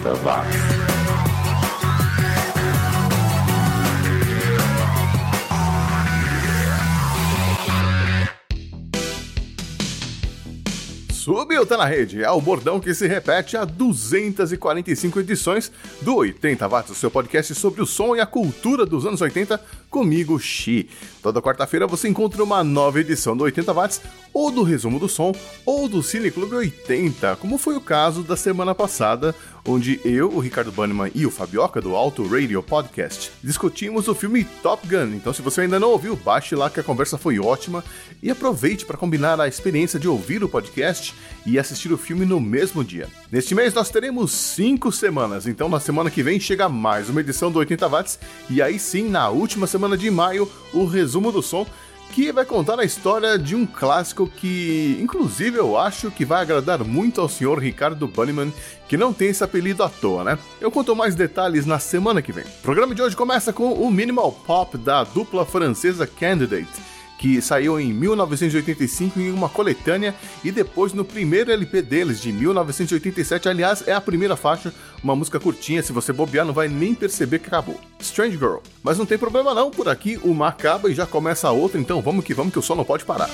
80 watts. Subiu, tá na rede. É o bordão que se repete há 245 edições do 80 Watts, seu podcast sobre o som e a cultura dos anos 80, comigo, Xi. Toda quarta-feira você encontra uma nova edição do 80 Watts, ou do Resumo do Som, ou do Cine Clube 80, como foi o caso da semana passada, onde eu, o Ricardo Bannerman e o Fabioca do Auto Radio Podcast discutimos o filme Top Gun. Então, se você ainda não ouviu, baixe lá que a conversa foi ótima e aproveite para combinar a experiência de ouvir o podcast e assistir o filme no mesmo dia. Neste mês nós teremos cinco semanas, então na semana que vem chega mais uma edição do 80 Watts e aí sim, na última semana de maio, o resumo do som que vai contar a história de um clássico que, inclusive, eu acho que vai agradar muito ao senhor Ricardo Bunnyman, que não tem esse apelido à toa, né? Eu conto mais detalhes na semana que vem. O programa de hoje começa com o minimal pop da dupla francesa Candidate que saiu em 1985 em uma coletânea e depois no primeiro LP deles, de 1987. Aliás, é a primeira faixa, uma música curtinha, se você bobear não vai nem perceber que acabou. Strange Girl. Mas não tem problema não, por aqui uma acaba e já começa a outra, então vamos que vamos que o sol não pode parar.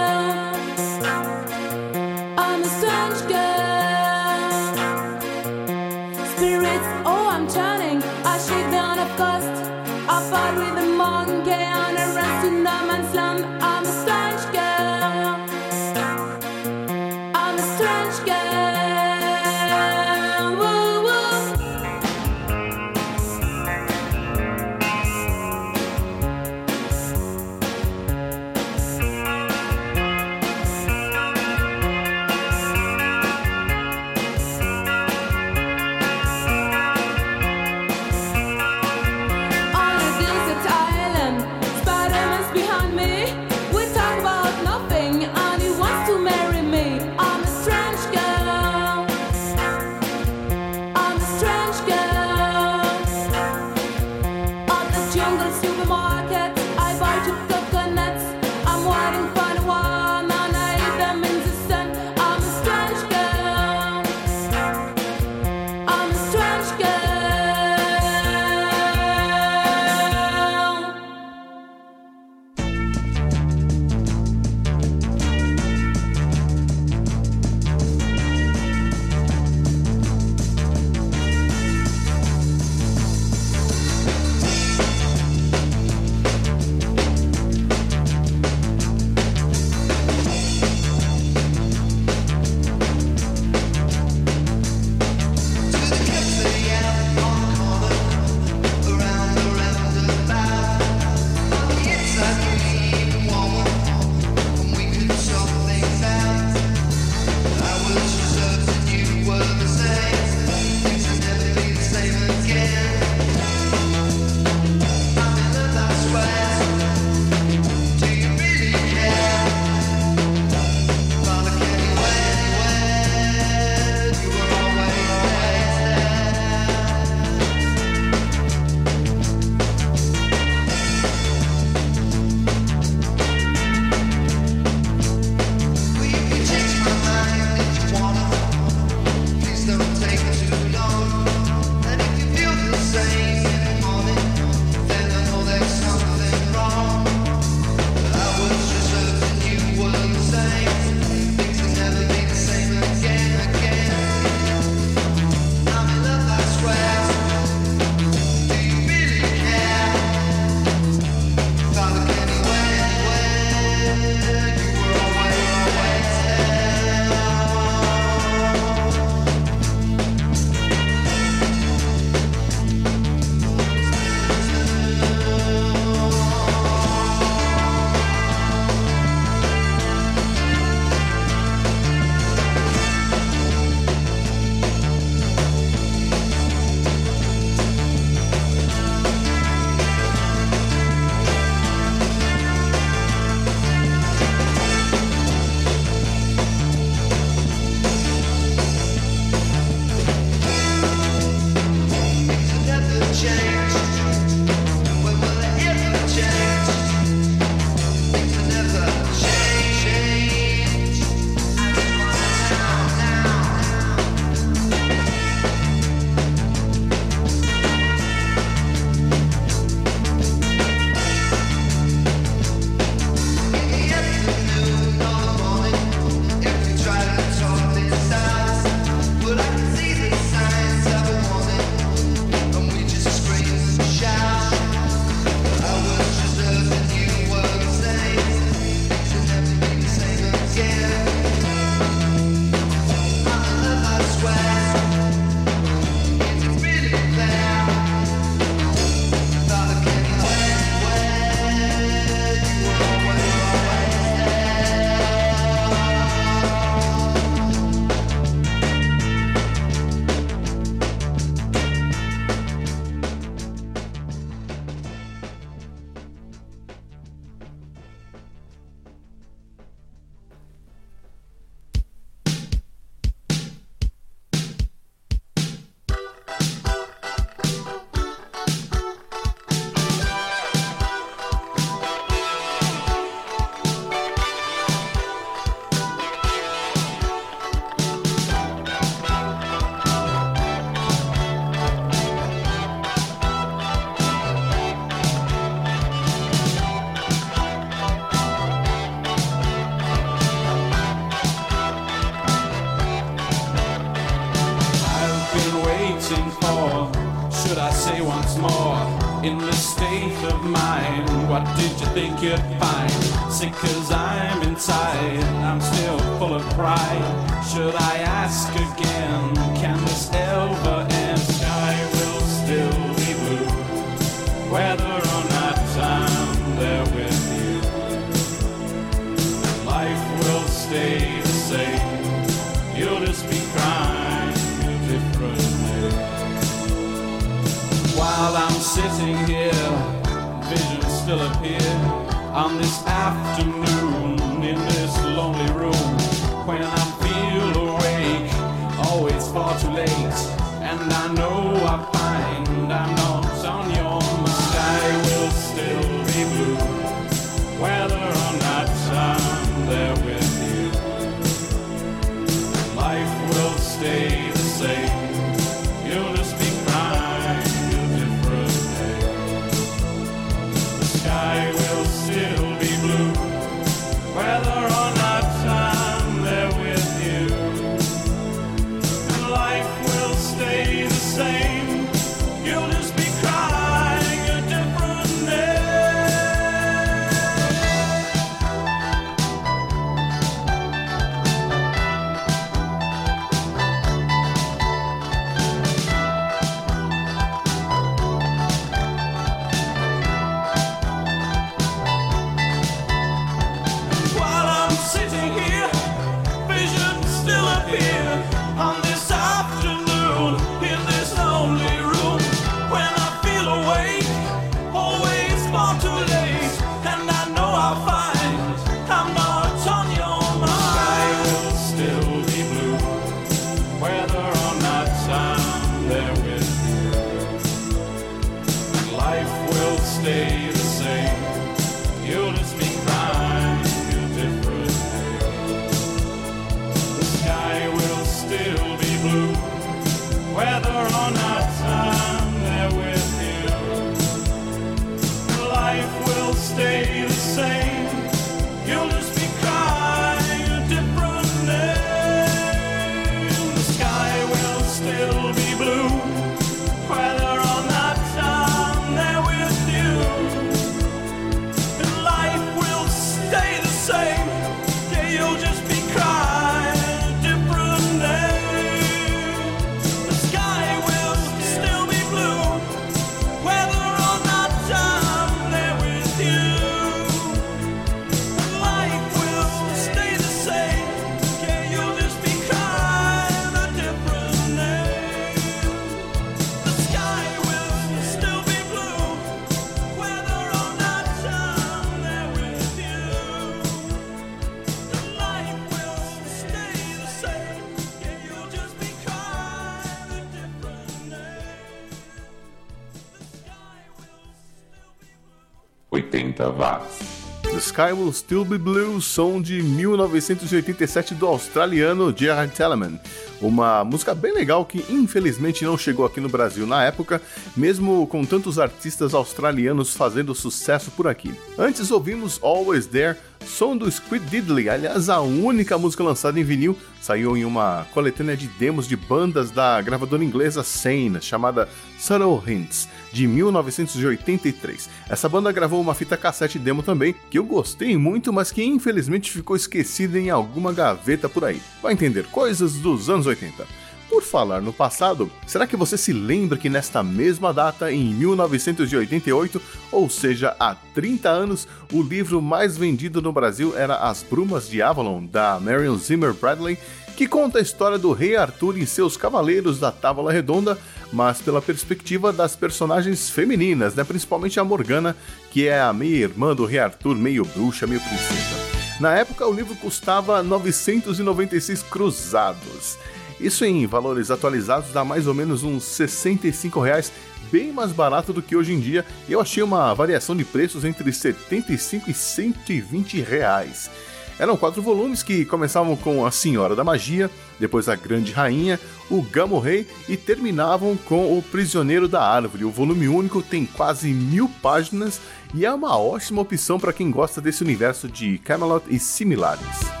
Sky Will Still Be Blue, som de 1987 do australiano Gerard Telemann. Uma música bem legal que infelizmente não chegou aqui no Brasil na época, mesmo com tantos artistas australianos fazendo sucesso por aqui. Antes ouvimos Always There, som do Squid Diddley, aliás a única música lançada em vinil, saiu em uma coletânea de demos de bandas da gravadora inglesa Sane, chamada Subtle Hints de 1983. Essa banda gravou uma fita cassete demo também, que eu gostei muito, mas que infelizmente ficou esquecida em alguma gaveta por aí. Vai entender coisas dos anos 80. Por falar no passado, será que você se lembra que nesta mesma data, em 1988, ou seja, há 30 anos, o livro mais vendido no Brasil era As Brumas de Avalon, da Marion Zimmer Bradley, que conta a história do rei Arthur e seus cavaleiros da Távola Redonda, mas pela perspectiva das personagens femininas, né? principalmente a Morgana, que é a meia-irmã do rei Arthur, meio bruxa, meio princesa. Na época, o livro custava 996 cruzados. Isso em valores atualizados dá mais ou menos uns 65 reais, bem mais barato do que hoje em dia. Eu achei uma variação de preços entre 75 e 120 reais. Eram quatro volumes que começavam com A Senhora da Magia, depois A Grande Rainha, O Gamo Rei e terminavam com O Prisioneiro da Árvore. O volume único tem quase mil páginas e é uma ótima opção para quem gosta desse universo de Camelot e similares.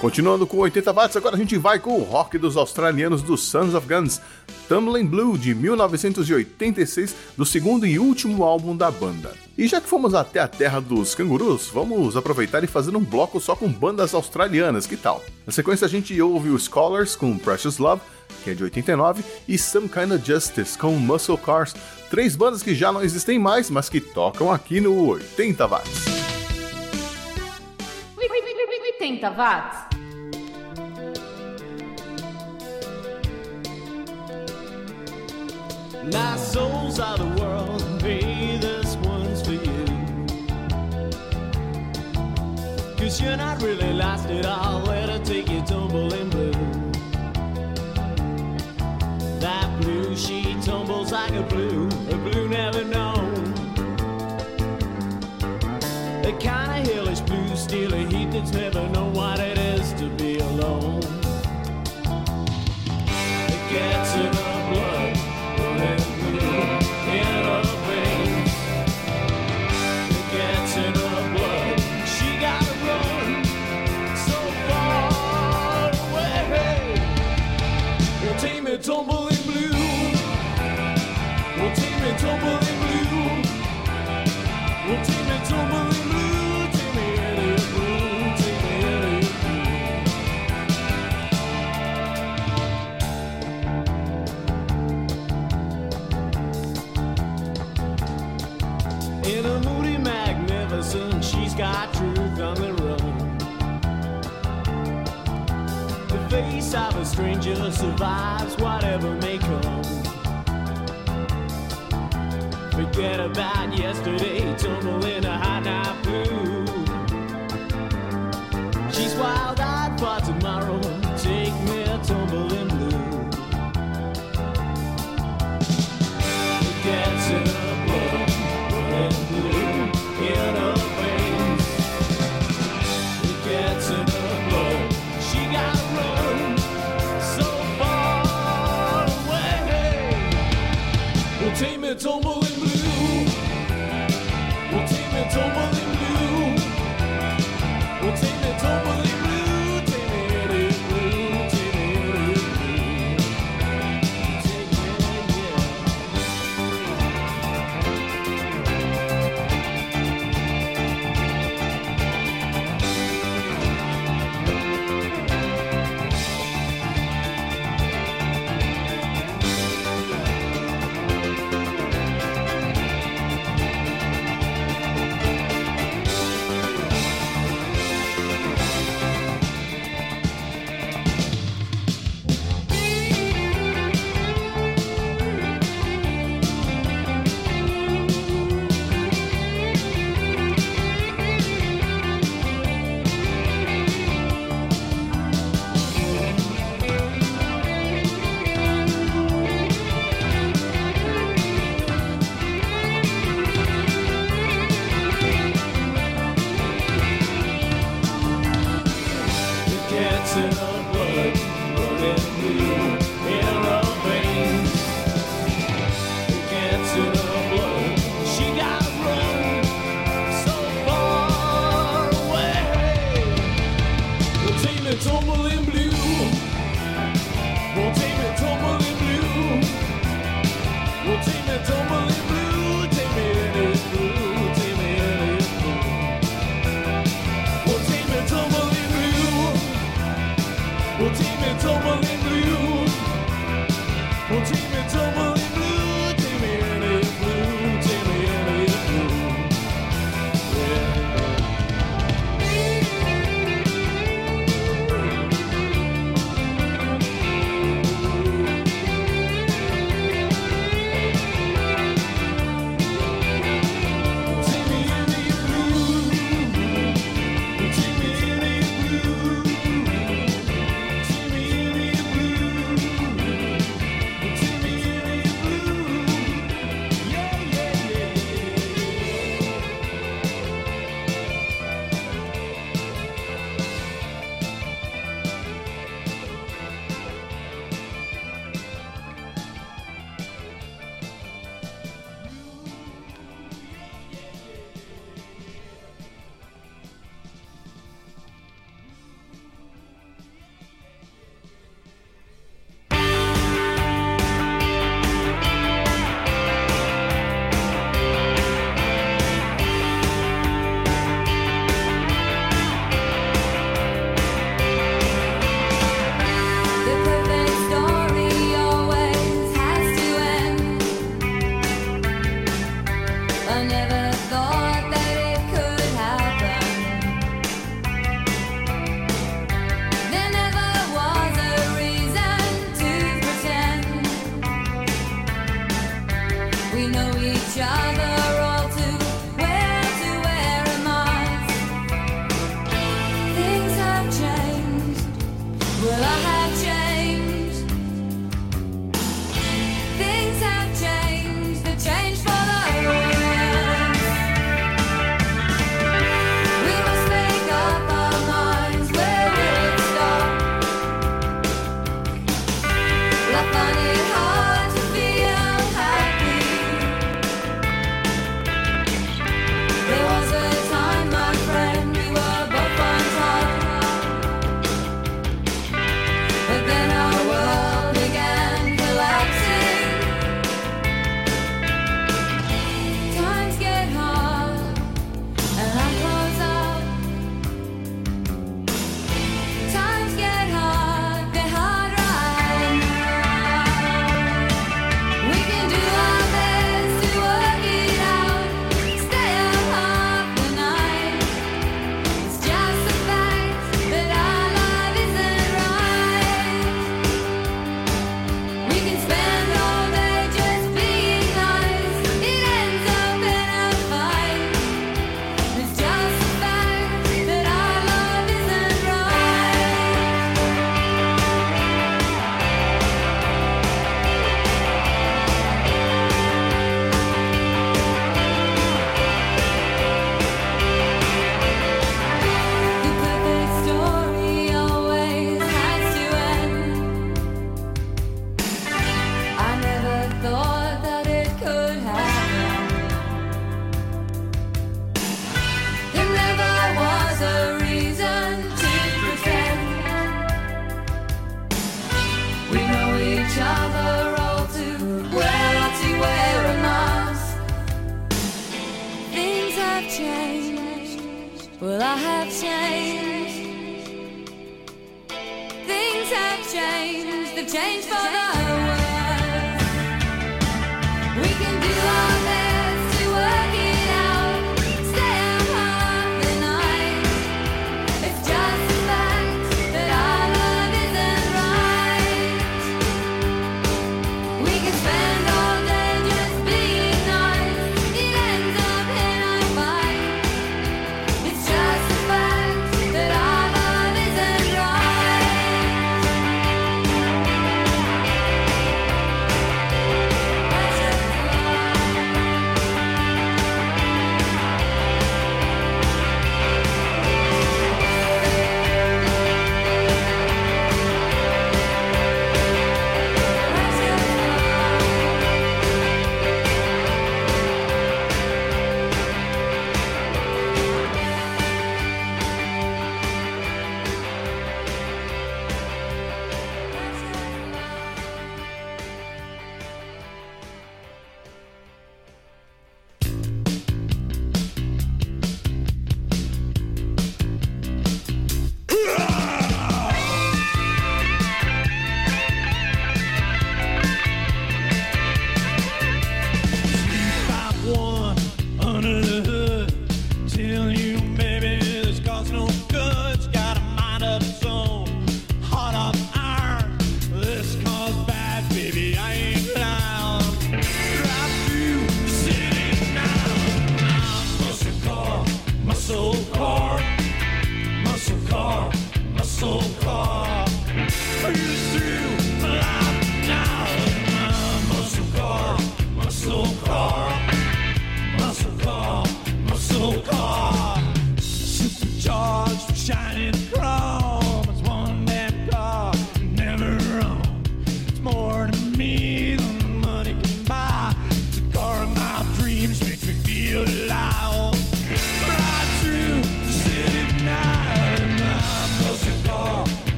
Continuando com 80 watts, agora a gente vai com o rock dos australianos do Sons of Guns, Tumbling Blue de 1986, do segundo e último álbum da banda. E já que fomos até a terra dos cangurus, vamos aproveitar e fazer um bloco só com bandas australianas, que tal? Na sequência a gente ouve o Scholars com Precious Love, que é de 89, e Some Kind of Justice com Muscle Cars, três bandas que já não existem mais, mas que tocam aqui no 80 watts. 80 watts. Nice souls of the world, hey, this one's for you. Cause you're not really lost at all, let her take you tumbling blue. That blue, she tumbles like a blue, a blue never known. The kind of hellish blue, steal a never know. Face of a stranger survives whatever may come. Forget about yesterday, tumble in a hot night blue. She's wild eyed for tomorrow,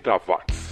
80 watts.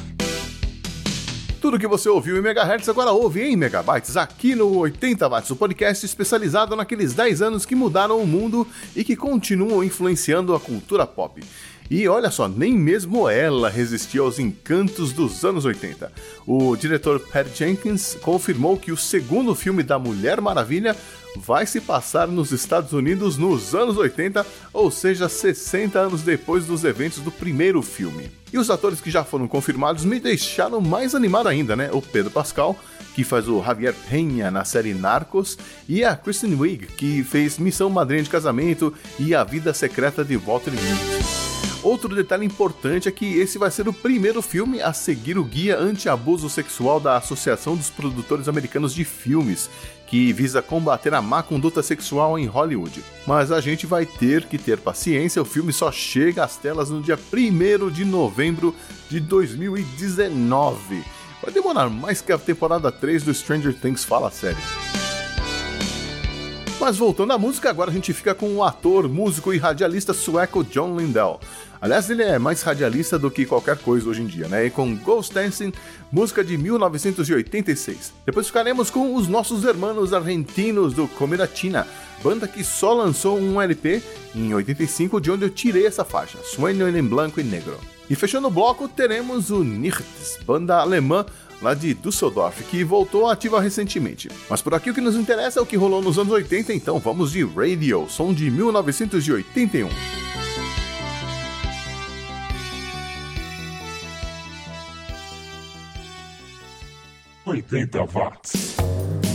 Tudo que você ouviu em megahertz agora ouve em megabytes aqui no 80 watts, o podcast especializado naqueles 10 anos que mudaram o mundo e que continuam influenciando a cultura pop. E olha só, nem mesmo ela resistiu aos encantos dos anos 80. O diretor Pat Jenkins confirmou que o segundo filme da Mulher Maravilha vai se passar nos Estados Unidos nos anos 80, ou seja, 60 anos depois dos eventos do primeiro filme. E os atores que já foram confirmados me deixaram mais animado ainda, né? O Pedro Pascal, que faz o Javier Penha na série Narcos, e a Kristen Wiig, que fez Missão Madrinha de Casamento e A Vida Secreta de Walter Mitty. Outro detalhe importante é que esse vai ser o primeiro filme a seguir o guia anti-abuso sexual da Associação dos Produtores Americanos de Filmes, que visa combater a má conduta sexual em Hollywood. Mas a gente vai ter que ter paciência, o filme só chega às telas no dia 1 de novembro de 2019. Vai demorar mais que a temporada 3 do Stranger Things fala sério. Mas voltando à música, agora a gente fica com o ator, músico e radialista sueco John Lindell. Aliás, ele é mais radialista do que qualquer coisa hoje em dia, né? E com Ghost Dancing, música de 1986. Depois ficaremos com os nossos hermanos argentinos do Comida China, banda que só lançou um LP em 85, de onde eu tirei essa faixa, Sueño en Blanco e Negro. E fechando o bloco, teremos o Nichts, banda alemã lá de Düsseldorf, que voltou ativa recentemente. Mas por aqui o que nos interessa é o que rolou nos anos 80, então vamos de Radio, som de 1981. 80 watts.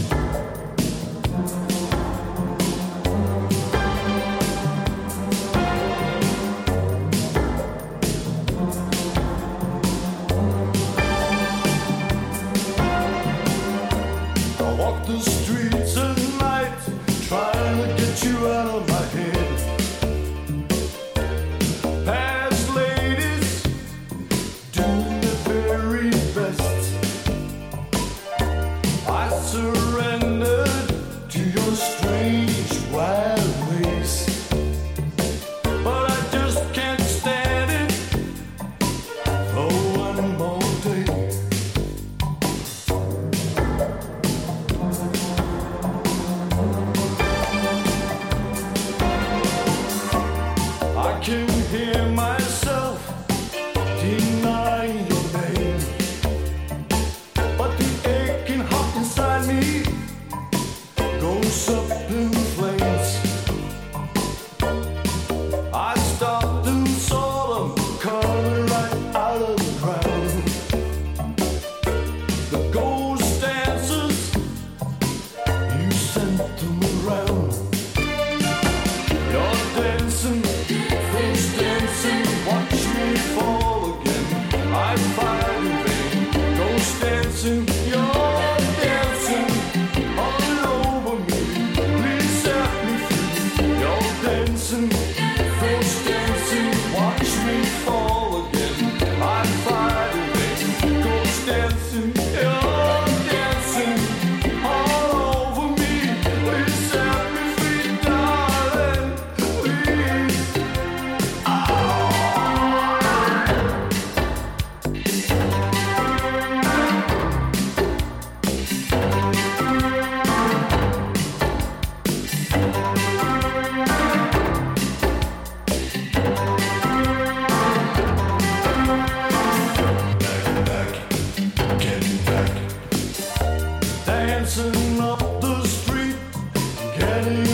Getting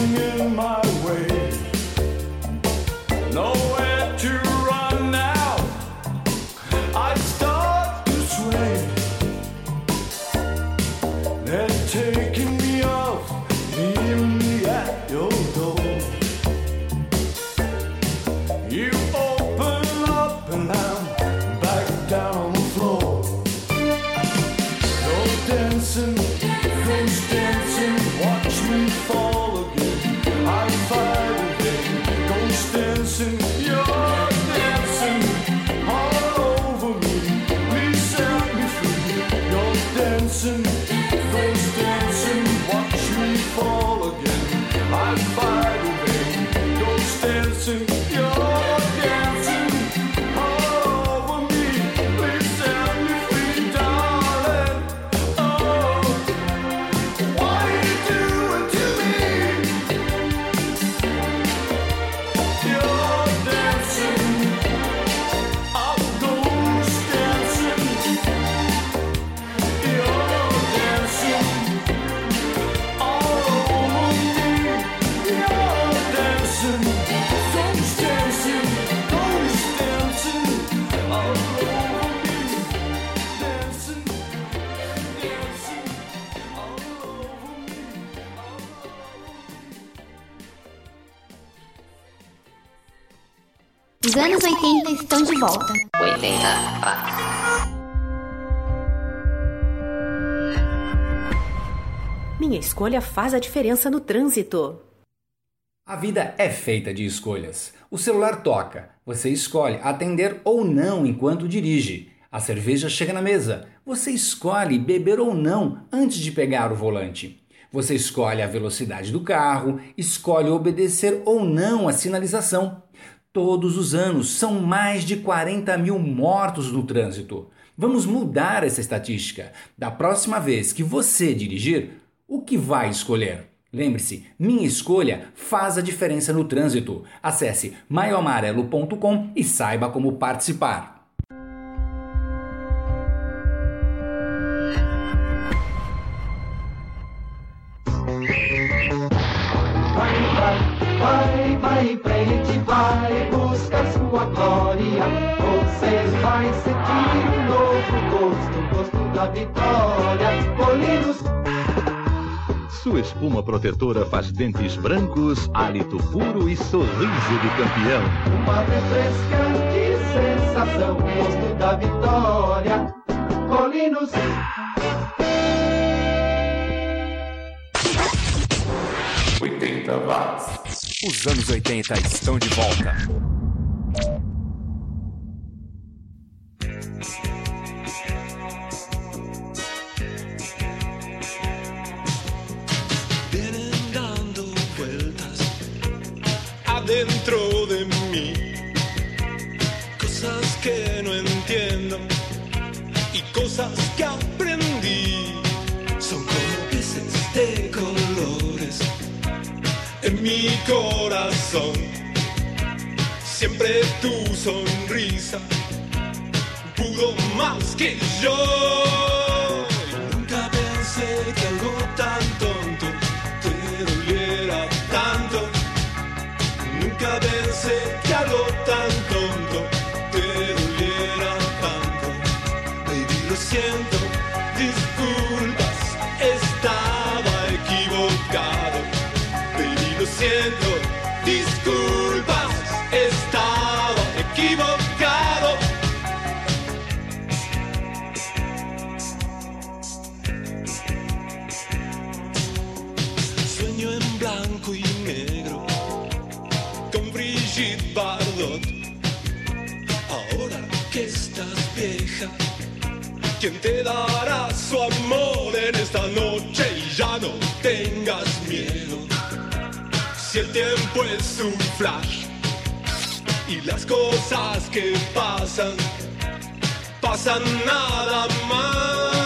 Os anos 80 estão de volta. 80 watts. Minha escolha faz a diferença no trânsito. A vida é feita de escolhas. O celular toca, você escolhe atender ou não enquanto dirige. A cerveja chega na mesa, você escolhe beber ou não antes de pegar o volante. Você escolhe a velocidade do carro, escolhe obedecer ou não a sinalização. Todos os anos são mais de 40 mil mortos no trânsito. Vamos mudar essa estatística. Da próxima vez que você dirigir, o que vai escolher? Lembre-se, minha escolha faz a diferença no trânsito. Acesse maioamarelo.com e saiba como participar. Vai, vai, em frente, vai buscar sua glória. Você vai sentir um novo gosto, o gosto da vitória. Colinos, Sua espuma protetora faz dentes brancos, hálito puro e sorriso de campeão. uma refrescante sensação, o gosto da vitória. Colinos, Os anos 80 estão de volta. vienen dando vueltas adentro de mí. Cosas que no entiendo y cosas que aprendí. Mi corazón. Siempre tu sonrisa pudo más que yo. Nunca pensé que algo tan tonto te doliera tanto. Nunca pensé que algo tan tonto te doliera tanto. Baby, lo siento, ¿quién te dará su amor en esta noche? Y ya no tengas miedo. Si el tiempo es un flash y las cosas que pasan, pasan nada más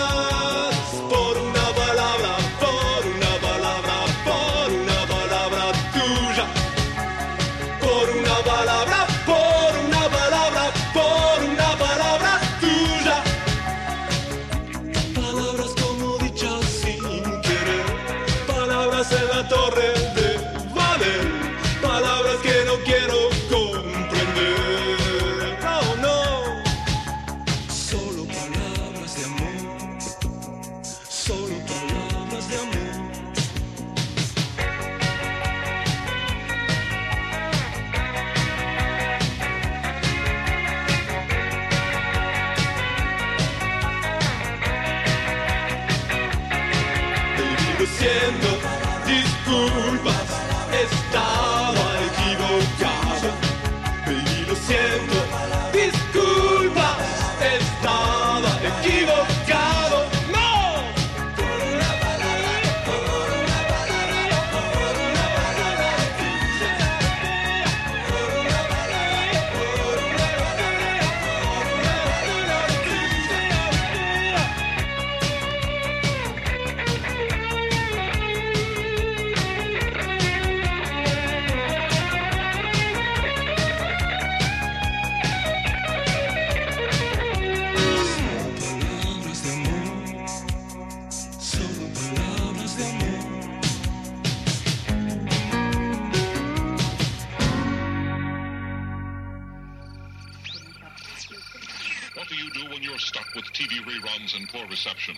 TV reruns and poor reception?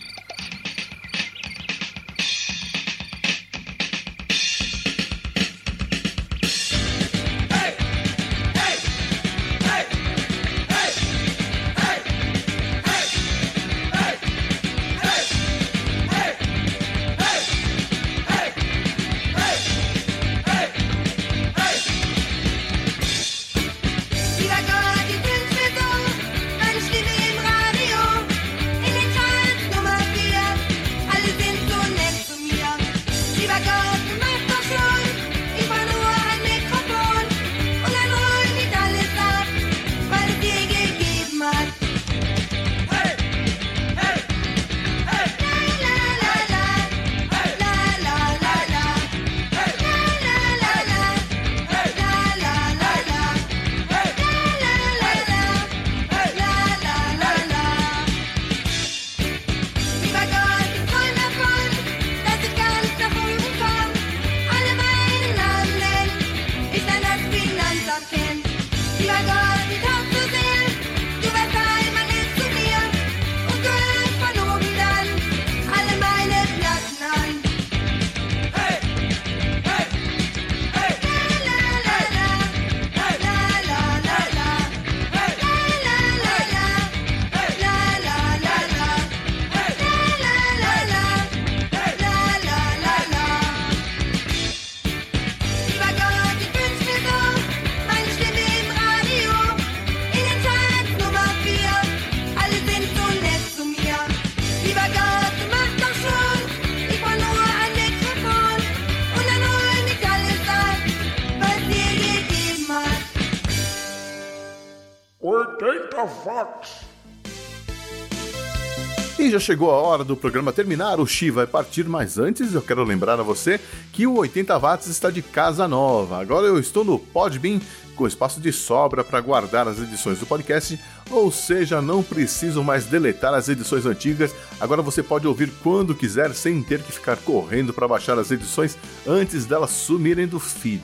E já chegou a hora do programa terminar, o Xi vai partir, mas antes eu quero lembrar a você que o 80 watts está de casa nova. Agora eu estou no Podbean com espaço de sobra para guardar as edições do podcast, ou seja, não preciso mais deletar as edições antigas. Agora você pode ouvir quando quiser sem ter que ficar correndo para baixar as edições antes delas sumirem do feed.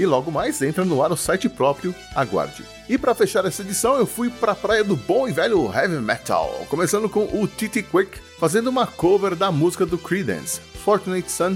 E logo mais entra no ar o site próprio, aguarde. E para fechar essa edição, eu fui para a praia do bom e velho heavy metal, começando com o Titi Quick fazendo uma cover da música do Creedence, Fortunate Son,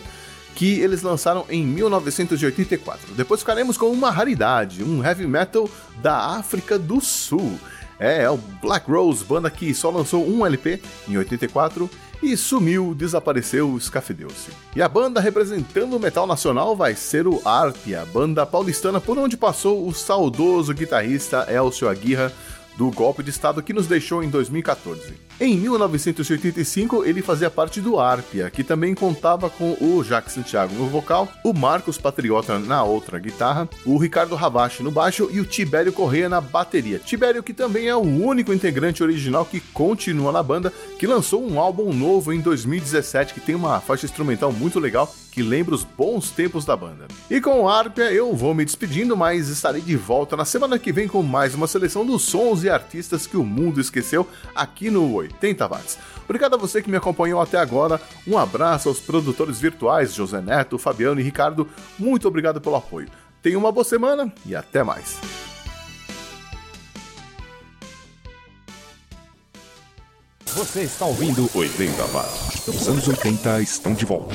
que eles lançaram em 1984. Depois ficaremos com uma raridade, um heavy metal da África do Sul. É, é o Black Rose, banda que só lançou um LP em 84 e sumiu, desapareceu, escafedeu-se. E a banda representando o metal nacional vai ser o Arpia, banda paulistana por onde passou o saudoso guitarrista Elcio Aguirra do golpe de estado que nos deixou em 2014. Em 1985, ele fazia parte do Arpia, que também contava com o Jacques Santiago no vocal, o Marcos Patriota na outra guitarra, o Ricardo Ravache no baixo e o Tibério Correia na bateria. Tibério que também é o único integrante original que continua na banda, que lançou um álbum novo em 2017 que tem uma faixa instrumental muito legal que lembra os bons tempos da banda. E com o Arpia eu vou me despedindo, mas estarei de volta na semana que vem com mais uma seleção dos sons e artistas que o mundo esqueceu aqui no 80 Watts. Obrigado a você que me acompanhou até agora. Um abraço aos produtores virtuais José Neto, Fabiano e Ricardo. Muito obrigado pelo apoio. Tenha uma boa semana e até mais. Você está ouvindo 80 Watts. Os anos 80 estão de volta.